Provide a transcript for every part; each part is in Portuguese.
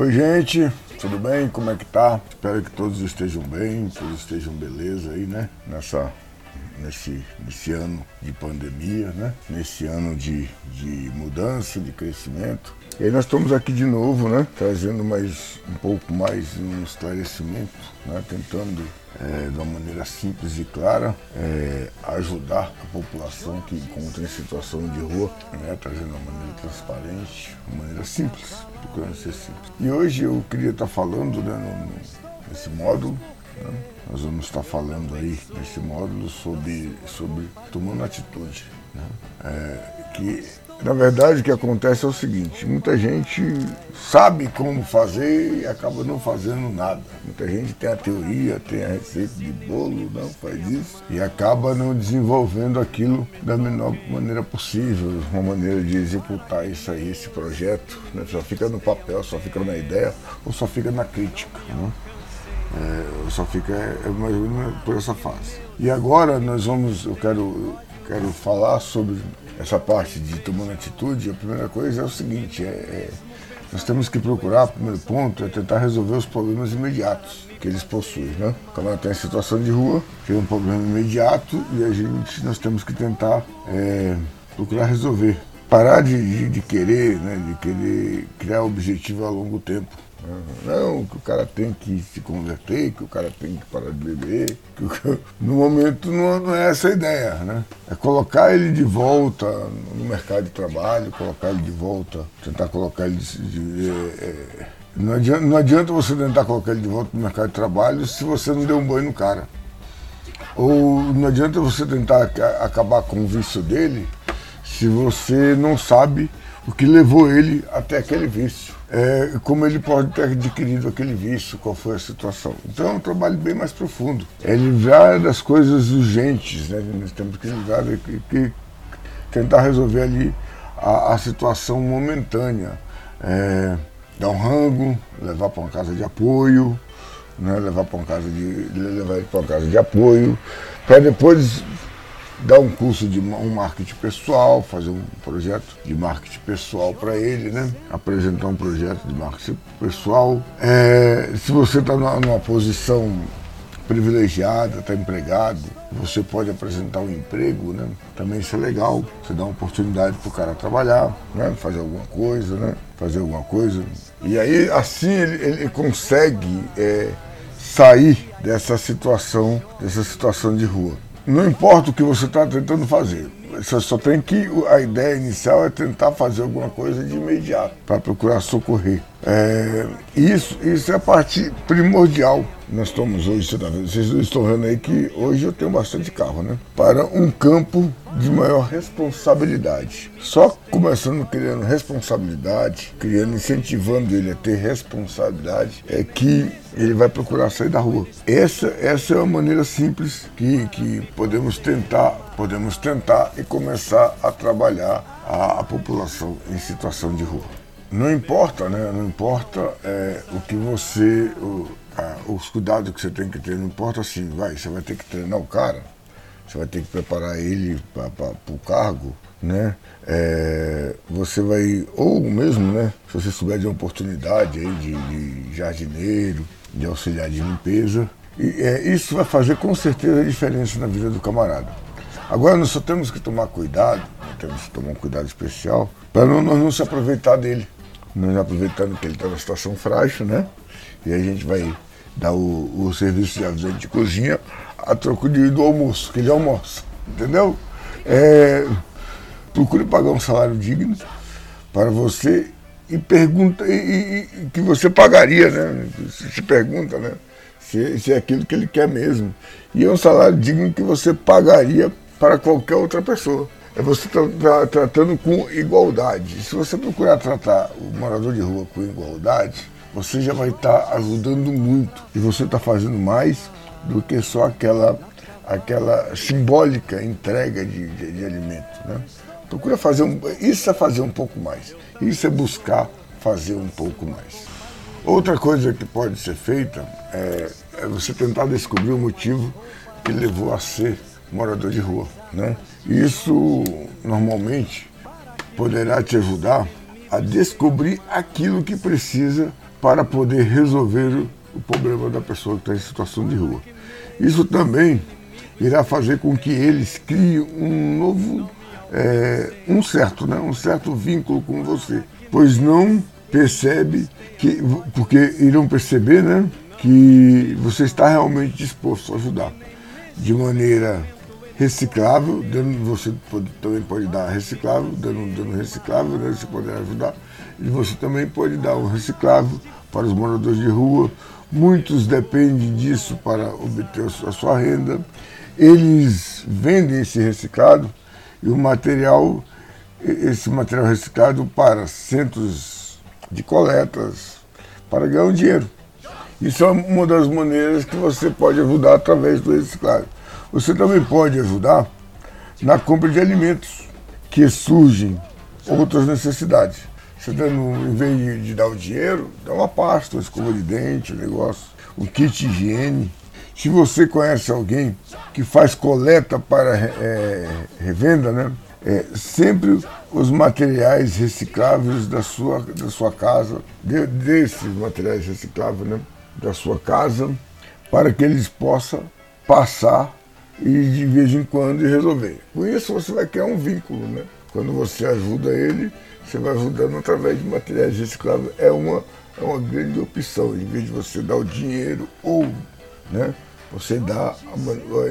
Oi, gente, tudo bem? Como é que tá? Espero que todos estejam bem, todos estejam beleza aí, né? Nessa, nesse, nesse ano de pandemia, né? Nesse ano de, de mudança, de crescimento. E aí nós estamos aqui de novo, né? Trazendo mais um pouco mais um esclarecimento, né? Tentando é, de uma maneira simples e clara, é, ajudar a população que encontra em situação de rua, né, trazendo de uma maneira transparente, uma maneira simples, procurando ser simples. E hoje eu queria estar falando né, no, nesse módulo, né, nós vamos estar falando aí nesse módulo sobre, sobre tomando atitude. Né, é, que na verdade, o que acontece é o seguinte: muita gente sabe como fazer e acaba não fazendo nada. Muita gente tem a teoria, tem a receita de bolo, não faz isso e acaba não desenvolvendo aquilo da menor maneira possível, uma maneira de executar isso aí, esse projeto. Né? Só fica no papel, só fica na ideia ou só fica na crítica. Né? É, só fica é, mais ou menos por essa fase. E agora nós vamos, eu quero, quero falar sobre essa parte de tomando atitude, a primeira coisa é o seguinte, é, é, nós temos que procurar, o primeiro ponto, é tentar resolver os problemas imediatos que eles possuem. Né? Quando ela tem situação de rua, tem um problema imediato e a gente, nós temos que tentar é, procurar resolver. Parar de, de, de querer, né, de querer criar objetivo a longo tempo. Não, que o cara tem que se converter, que o cara tem que parar de beber. Que, no momento não, não, é essa a ideia, né? É colocar ele de volta no mercado de trabalho, colocar ele de volta, tentar colocar ele de, de, é, é, não, adianta, não adianta você tentar colocar ele de volta no mercado de trabalho se você não deu um banho no cara. Ou não adianta você tentar acabar com o vício dele se você não sabe o que levou ele até aquele vício é, como ele pode ter adquirido aquele vício, qual foi a situação. Então é um trabalho bem mais profundo. É livrar das coisas urgentes, né? nós temos que livrar, que, que tentar resolver ali a, a situação momentânea. É, dar um rango, levar para uma casa de apoio, né? levar para uma casa de levar para uma casa de apoio, para depois dar um curso de um marketing pessoal, fazer um projeto de marketing pessoal para ele, né? Apresentar um projeto de marketing pessoal. É, se você está numa posição privilegiada, está empregado, você pode apresentar um emprego, né? Também isso é legal. Você dá uma oportunidade para o cara trabalhar, né? Fazer alguma coisa, né? Fazer alguma coisa. E aí, assim, ele, ele consegue é, sair dessa situação, dessa situação de rua. Não importa o que você está tentando fazer, você só tem que. A ideia inicial é tentar fazer alguma coisa de imediato para procurar socorrer. É, isso, isso é a parte primordial. Nós estamos hoje, vocês estão vendo aí que hoje eu tenho bastante carro, né? Para um campo de maior responsabilidade. Só começando criando responsabilidade, criando, incentivando ele a ter responsabilidade, é que ele vai procurar sair da rua. Essa, essa é uma maneira simples que, que podemos tentar, podemos tentar e começar a trabalhar a, a população em situação de rua. Não importa, né? Não importa é, o que você, o, a, os cuidados que você tem que ter, não importa assim, vai, você vai ter que treinar o cara, você vai ter que preparar ele para o cargo, né? É, você vai, ou mesmo, né? Se você souber de uma oportunidade aí de, de jardineiro, de auxiliar de limpeza, e, é, isso vai fazer com certeza a diferença na vida do camarada. Agora nós só temos que tomar cuidado, temos que tomar um cuidado especial, para não, não se aproveitar dele aproveitando que ele está numa situação frágil, né? E a gente vai dar o, o serviço de ajudante de cozinha a troco de, do almoço, que ele almoça, entendeu? É, procure pagar um salário digno para você e pergunta e, e, que você pagaria, né? Se pergunta, né? Se, se é aquilo que ele quer mesmo. E é um salário digno que você pagaria para qualquer outra pessoa é você tá, tá, tratando com igualdade. Se você procurar tratar o morador de rua com igualdade, você já vai estar tá ajudando muito. E você está fazendo mais do que só aquela, aquela simbólica entrega de, de, de alimento. Né? Procura fazer um. Isso é fazer um pouco mais. Isso é buscar fazer um pouco mais. Outra coisa que pode ser feita é, é você tentar descobrir o motivo que levou a ser morador de rua. Né? Isso normalmente poderá te ajudar a descobrir aquilo que precisa para poder resolver o problema da pessoa que está em situação de rua. Isso também irá fazer com que eles criem um novo, é, um certo, né, um certo vínculo com você, pois não percebe que, porque irão perceber, né, que você está realmente disposto a ajudar de maneira reciclável, dando, você pode, também pode dar reciclável, dando, dando reciclável, né, você poderá ajudar, e você também pode dar um reciclável para os moradores de rua. Muitos dependem disso para obter a sua renda. Eles vendem esse reciclado e o material, esse material reciclado para centros de coletas, para ganhar um dinheiro. Isso é uma das maneiras que você pode ajudar através do reciclado. Você também pode ajudar na compra de alimentos, que surgem outras necessidades. Você dando, em vez de, de dar o dinheiro, dá uma pasta, uma escova de dente, um negócio, um kit higiene. Se você conhece alguém que faz coleta para é, revenda, né? É, sempre os materiais recicláveis da sua, da sua casa, de, desses materiais recicláveis né, da sua casa, para que eles possam passar e de vez em quando resolver. Com isso você vai criar um vínculo, né? Quando você ajuda ele, você vai ajudando através de materiais recicláveis. É uma, é uma grande opção. Em vez de você dar o dinheiro ou né, você dá,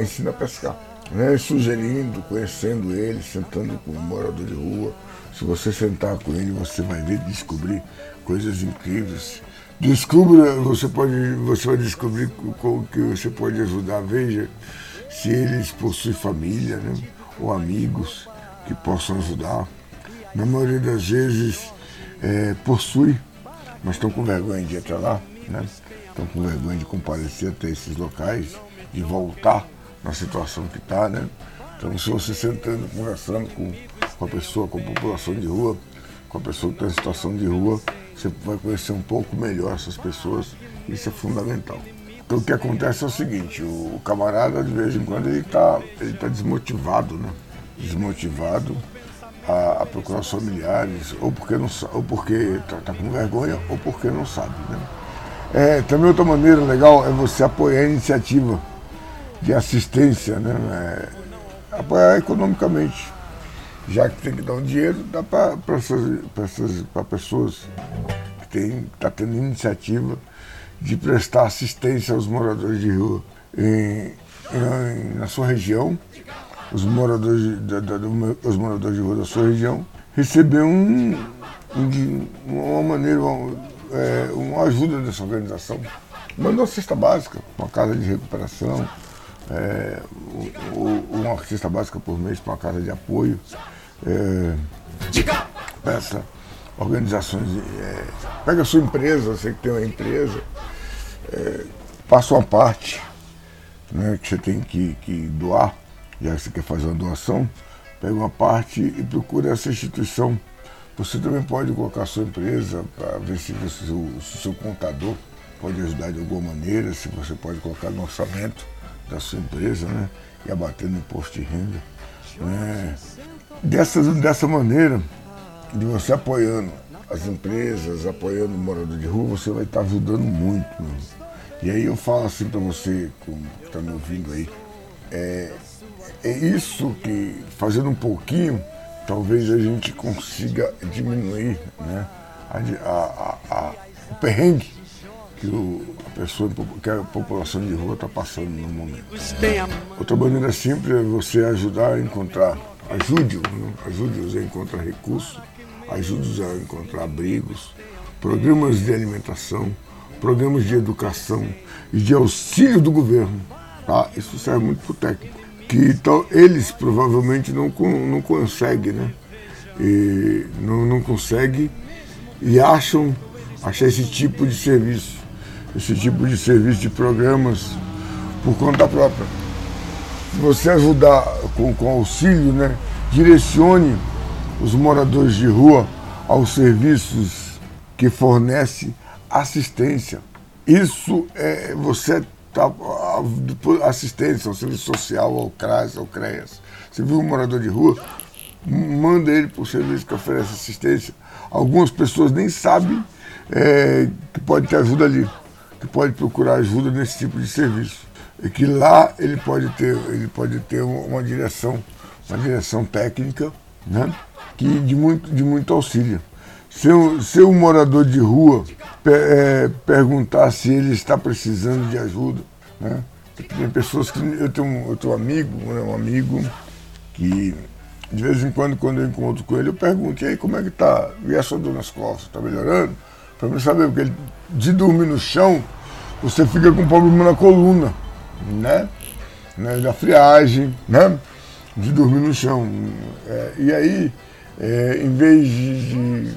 ensina a pescar. Né, sugerindo, conhecendo ele, sentando com um morador de rua. Se você sentar com ele, você vai ver descobrir coisas incríveis. Descubra, você pode, você vai descobrir como que você pode ajudar. Veja se eles possuem família né, ou amigos que possam ajudar. Na maioria das vezes é, possui, mas estão com vergonha de até lá, né? estão com vergonha de comparecer até esses locais, de voltar na situação que está. Né? Então, se você sentando, conversando com, com a pessoa, com a população de rua, com a pessoa que está em situação de rua, você vai conhecer um pouco melhor essas pessoas, isso é fundamental. Então o que acontece é o seguinte, o camarada de vez em quando ele está ele tá desmotivado, né? Desmotivado a, a, procurar os familiares, ou porque não ou porque está tá com vergonha, ou porque não sabe, né? É, também outra maneira legal é você apoiar a iniciativa de assistência, né? É, apoiar economicamente. Já que tem que dar um dinheiro, dá para pessoas que estão tá tendo iniciativa de prestar assistência aos moradores de rua em, em, na sua região, os moradores, da, da, os moradores de rua da sua região, receber um, um uma maneira, uma, é, uma ajuda dessa organização. Mandou uma cesta básica, uma casa de recuperação, é, uma cesta básica por mês para uma casa de apoio. É, peça organizações. É, pega a sua empresa, você que tem uma empresa, é, passa uma parte né, que você tem que, que doar, já que você quer fazer uma doação, pega uma parte e procura essa instituição. Você também pode colocar a sua empresa para ver se, você, se o seu contador pode ajudar de alguma maneira, se você pode colocar no orçamento da sua empresa, né? E abater no imposto de renda. Né? Dessa maneira, de você apoiando as empresas, apoiando o morador de rua, você vai estar ajudando muito. E aí eu falo assim para você, que está me ouvindo aí, é, é isso que, fazendo um pouquinho, talvez a gente consiga diminuir né, a, a, a, o perrengue que o, a pessoa, que a população de rua está passando no momento. Outra maneira simples é você ajudar a encontrar, ajude-o, né? ajude-os a encontrar recursos, ajude-os a encontrar abrigos, programas de alimentação, programas de educação e de auxílio do governo. Tá? Isso serve muito para o técnico. Que então, eles provavelmente não, não conseguem, né? E não, não conseguem e acham achar esse tipo de serviço, esse tipo de serviço de programas por conta própria. Se você ajudar com, com auxílio, né? direcione os moradores de rua aos serviços que fornece assistência. Isso é você tá, assistência ao serviço social, ao CRAS, ao CREAS. Você viu um morador de rua, manda ele para o serviço que oferece assistência. Algumas pessoas nem sabem é, que pode ter ajuda ali, que pode procurar ajuda nesse tipo de serviço. E que lá ele pode ter, ele pode ter uma direção, uma direção técnica, né? Que de muito, de muito auxílio. Se, se um morador de rua é, perguntar se ele está precisando de ajuda, né? Tem pessoas que. Eu tenho, eu tenho um amigo, né, um amigo que de vez em quando, quando eu encontro com ele, eu pergunto, e aí como é que tá? E a sua dor nas costas, está melhorando? Para mim saber, porque ele, de dormir no chão, você fica com problema na coluna, né? né? Da friagem, né? De dormir no chão. É, e aí, é, em vez de,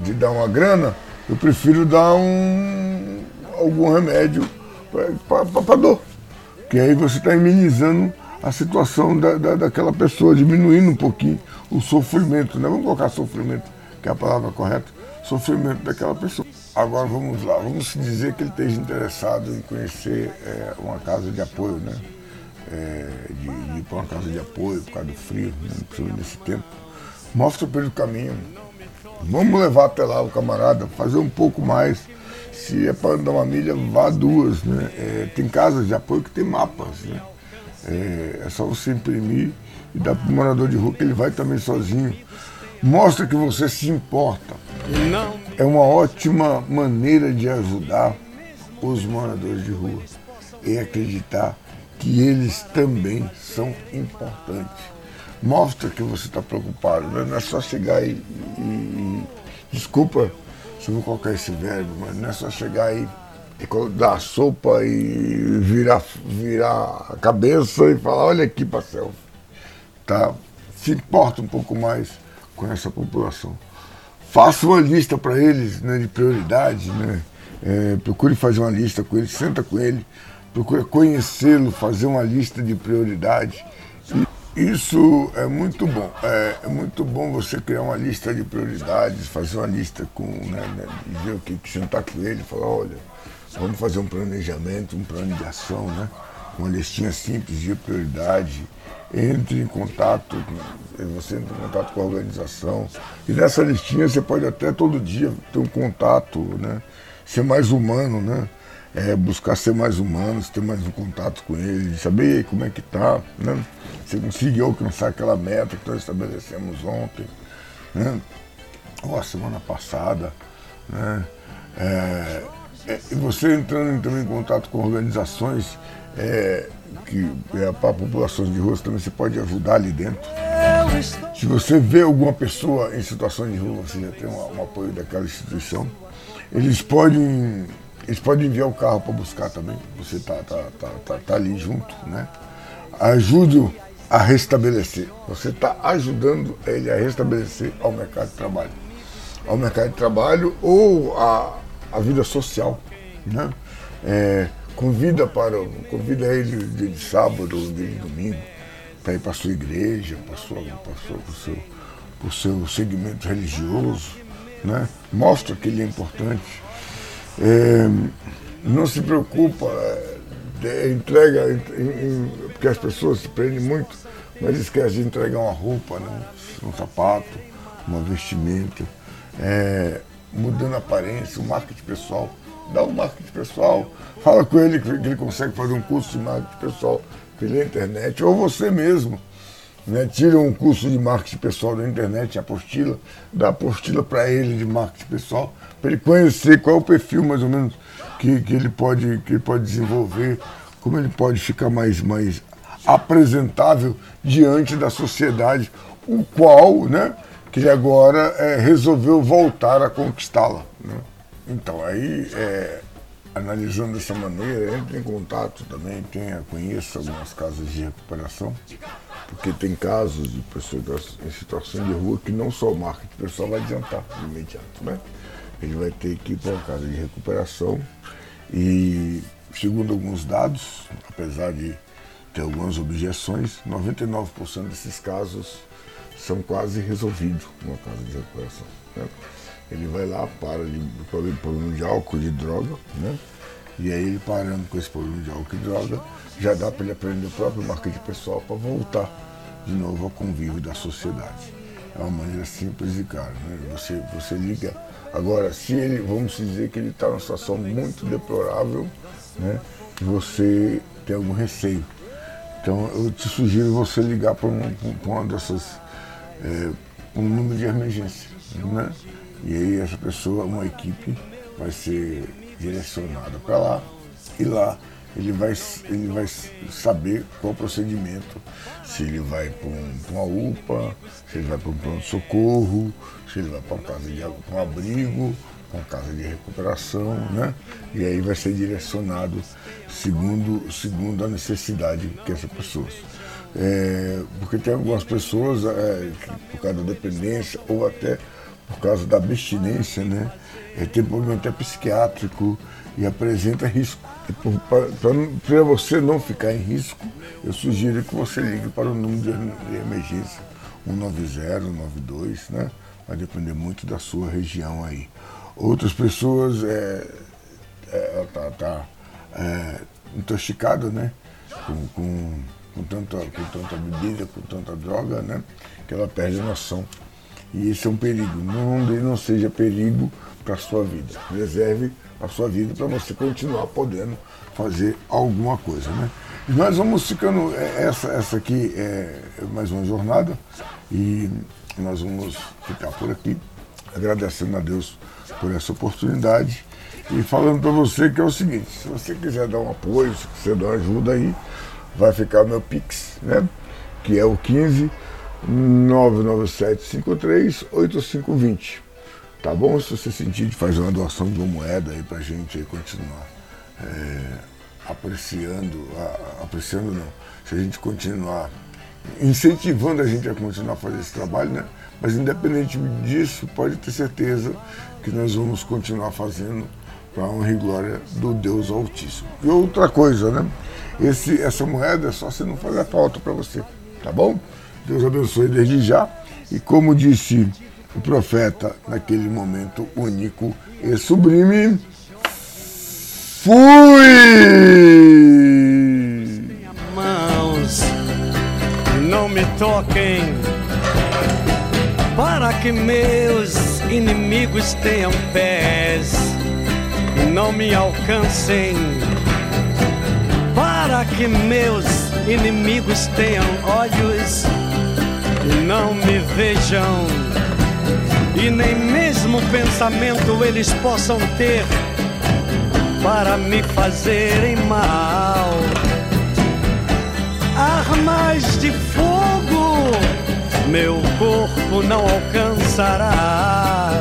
de, dar uma grana, eu prefiro dar um, algum remédio para dor. Que aí você está imunizando a situação da, da, daquela pessoa, diminuindo um pouquinho o sofrimento, né? Vamos colocar sofrimento, que é a palavra correta, sofrimento daquela pessoa. Agora vamos lá, vamos dizer que ele esteja interessado em conhecer é, uma casa de apoio, né? É, de, de, ir para uma casa de apoio por causa do frio, né? principalmente nesse tempo. Mostra para ele o caminho. Vamos levar até lá o camarada, fazer um pouco mais. Se é para andar uma milha, vá duas. Né? É, tem casas de apoio que tem mapas. Né? É, é só você imprimir e dar para o morador de rua que ele vai também sozinho. Mostra que você se importa. É uma ótima maneira de ajudar os moradores de rua e acreditar que eles também são importantes. Mostra que você está preocupado, né? não é só chegar e, e, e, Desculpa se eu vou colocar esse verbo, mas não é só chegar e dar sopa e virar, virar a cabeça e falar, olha aqui para selfie. Tá? Se importa um pouco mais com essa população. Faça uma lista para eles né, de prioridades, né? É, procure fazer uma lista com ele, senta com ele, procure conhecê-lo, fazer uma lista de prioridades. E isso é muito bom. É, é, muito bom você criar uma lista de prioridades, fazer uma lista com, né, né, o que, sentar com ele, falar, olha, Vamos fazer um planejamento, um plano de ação, né? Uma listinha simples de prioridade. Entre em contato, você entra em contato com a organização. E nessa listinha você pode até todo dia ter um contato, né? Ser mais humano, né? É, buscar ser mais humano, ter mais um contato com ele, saber como é que tá, né? Você conseguiu alcançar aquela meta que nós estabelecemos ontem, né? Ou a semana passada, né? É, é, você entrando também em contato com organizações é, que é, para populações de rua também você pode ajudar ali dentro. Se você vê alguma pessoa em situação de rua, você já tem um, um apoio daquela instituição. Eles podem, eles podem enviar o carro para buscar também. Você tá, tá, tá, tá, tá ali junto, né? Ajude a restabelecer. Você está ajudando ele a restabelecer ao mercado de trabalho. Ao mercado de trabalho ou a a vida social. Né? É, convida, para, convida ele de, de sábado ou de domingo para ir para sua igreja, para, o seu, para o seu segmento religioso. Né? Mostra que ele é importante. É, não se preocupa, é, entrega, em, em, porque as pessoas se prendem muito, mas esquece de entregar uma roupa, né? um sapato, uma vestimenta. É, mudando a aparência, o marketing pessoal. Dá um marketing pessoal, fala com ele que ele consegue fazer um curso de marketing pessoal pela internet, ou você mesmo. Né, tira um curso de marketing pessoal da internet, apostila, dá apostila para ele de marketing pessoal, para ele conhecer qual é o perfil mais ou menos que, que, ele pode, que ele pode desenvolver, como ele pode ficar mais, mais apresentável diante da sociedade, o qual, né, que agora é, resolveu voltar a conquistá-la. Né? Então, aí, é, analisando dessa maneira, entre em contato também, tenha, conheça algumas casas de recuperação, porque tem casos de pessoas em situação de rua que não só o marketing pessoal vai adiantar de imediato. Né? Ele vai ter que ir para uma casa de recuperação e, segundo alguns dados, apesar de ter algumas objeções, 99% desses casos são quase resolvidos numa casa de recuperação. Né? Ele vai lá, para de problema de álcool, de droga, né? E aí ele parando com esse problema de álcool e droga, já dá para ele aprender o próprio marketing pessoal para voltar de novo ao convívio da sociedade. É uma maneira simples e cara. Né? Você, você liga. Agora, se ele, vamos dizer que ele está numa situação muito deplorável, né? você tem algum receio. Então eu te sugiro você ligar para um, uma dessas. É, um número de emergência. Né? E aí essa pessoa, uma equipe, vai ser direcionada para lá e lá ele vai, ele vai saber qual procedimento, se ele vai para um, uma UPA, se ele vai para um pronto-socorro, se ele vai para uma casa de um abrigo, uma casa de recuperação, né? E aí vai ser direcionado segundo, segundo a necessidade que essa pessoa. É, porque tem algumas pessoas, é, que, por causa da dependência ou até por causa da abstinência, né? É, tem problema até psiquiátrico e apresenta risco. Para você não ficar em risco, eu sugiro que você ligue para o número de emergência 190, 192, né? Vai depender muito da sua região aí. Outras pessoas é, é, tá, tá é, intoxicada, né? Com, com, com, tanta, com tanta bebida, com tanta droga, né? Que ela perde a noção. E esse é um perigo. Não, não seja perigo para a sua vida. Reserve a sua vida para você continuar podendo fazer alguma coisa. Né? E nós vamos ficando. É, essa, essa aqui é mais uma jornada e nós vamos ficar por aqui, agradecendo a Deus por essa oportunidade e falando para você que é o seguinte: se você quiser dar um apoio, se quiser dar uma ajuda aí, vai ficar meu Pix, né? Que é o 15 99753 8520. Tá bom? Se você sentir de fazer uma doação de uma moeda aí pra gente aí continuar é, apreciando, a, apreciando não, se a gente continuar incentivando a gente a continuar a fazer esse trabalho, né? Mas independente disso, pode ter certeza que nós vamos continuar fazendo para a honra e glória do Deus Altíssimo. E outra coisa, né? Esse, essa moeda é só se não fazer falta para você, tá bom? Deus abençoe desde já. E como disse o profeta, naquele momento único e sublime, fui! Mãos, não me toquem, para que meus inimigos tenham pés, não me alcancem, para que meus inimigos tenham olhos não me vejam e nem mesmo pensamento eles possam ter para me fazerem mal. Armas de fogo meu corpo não alcançará.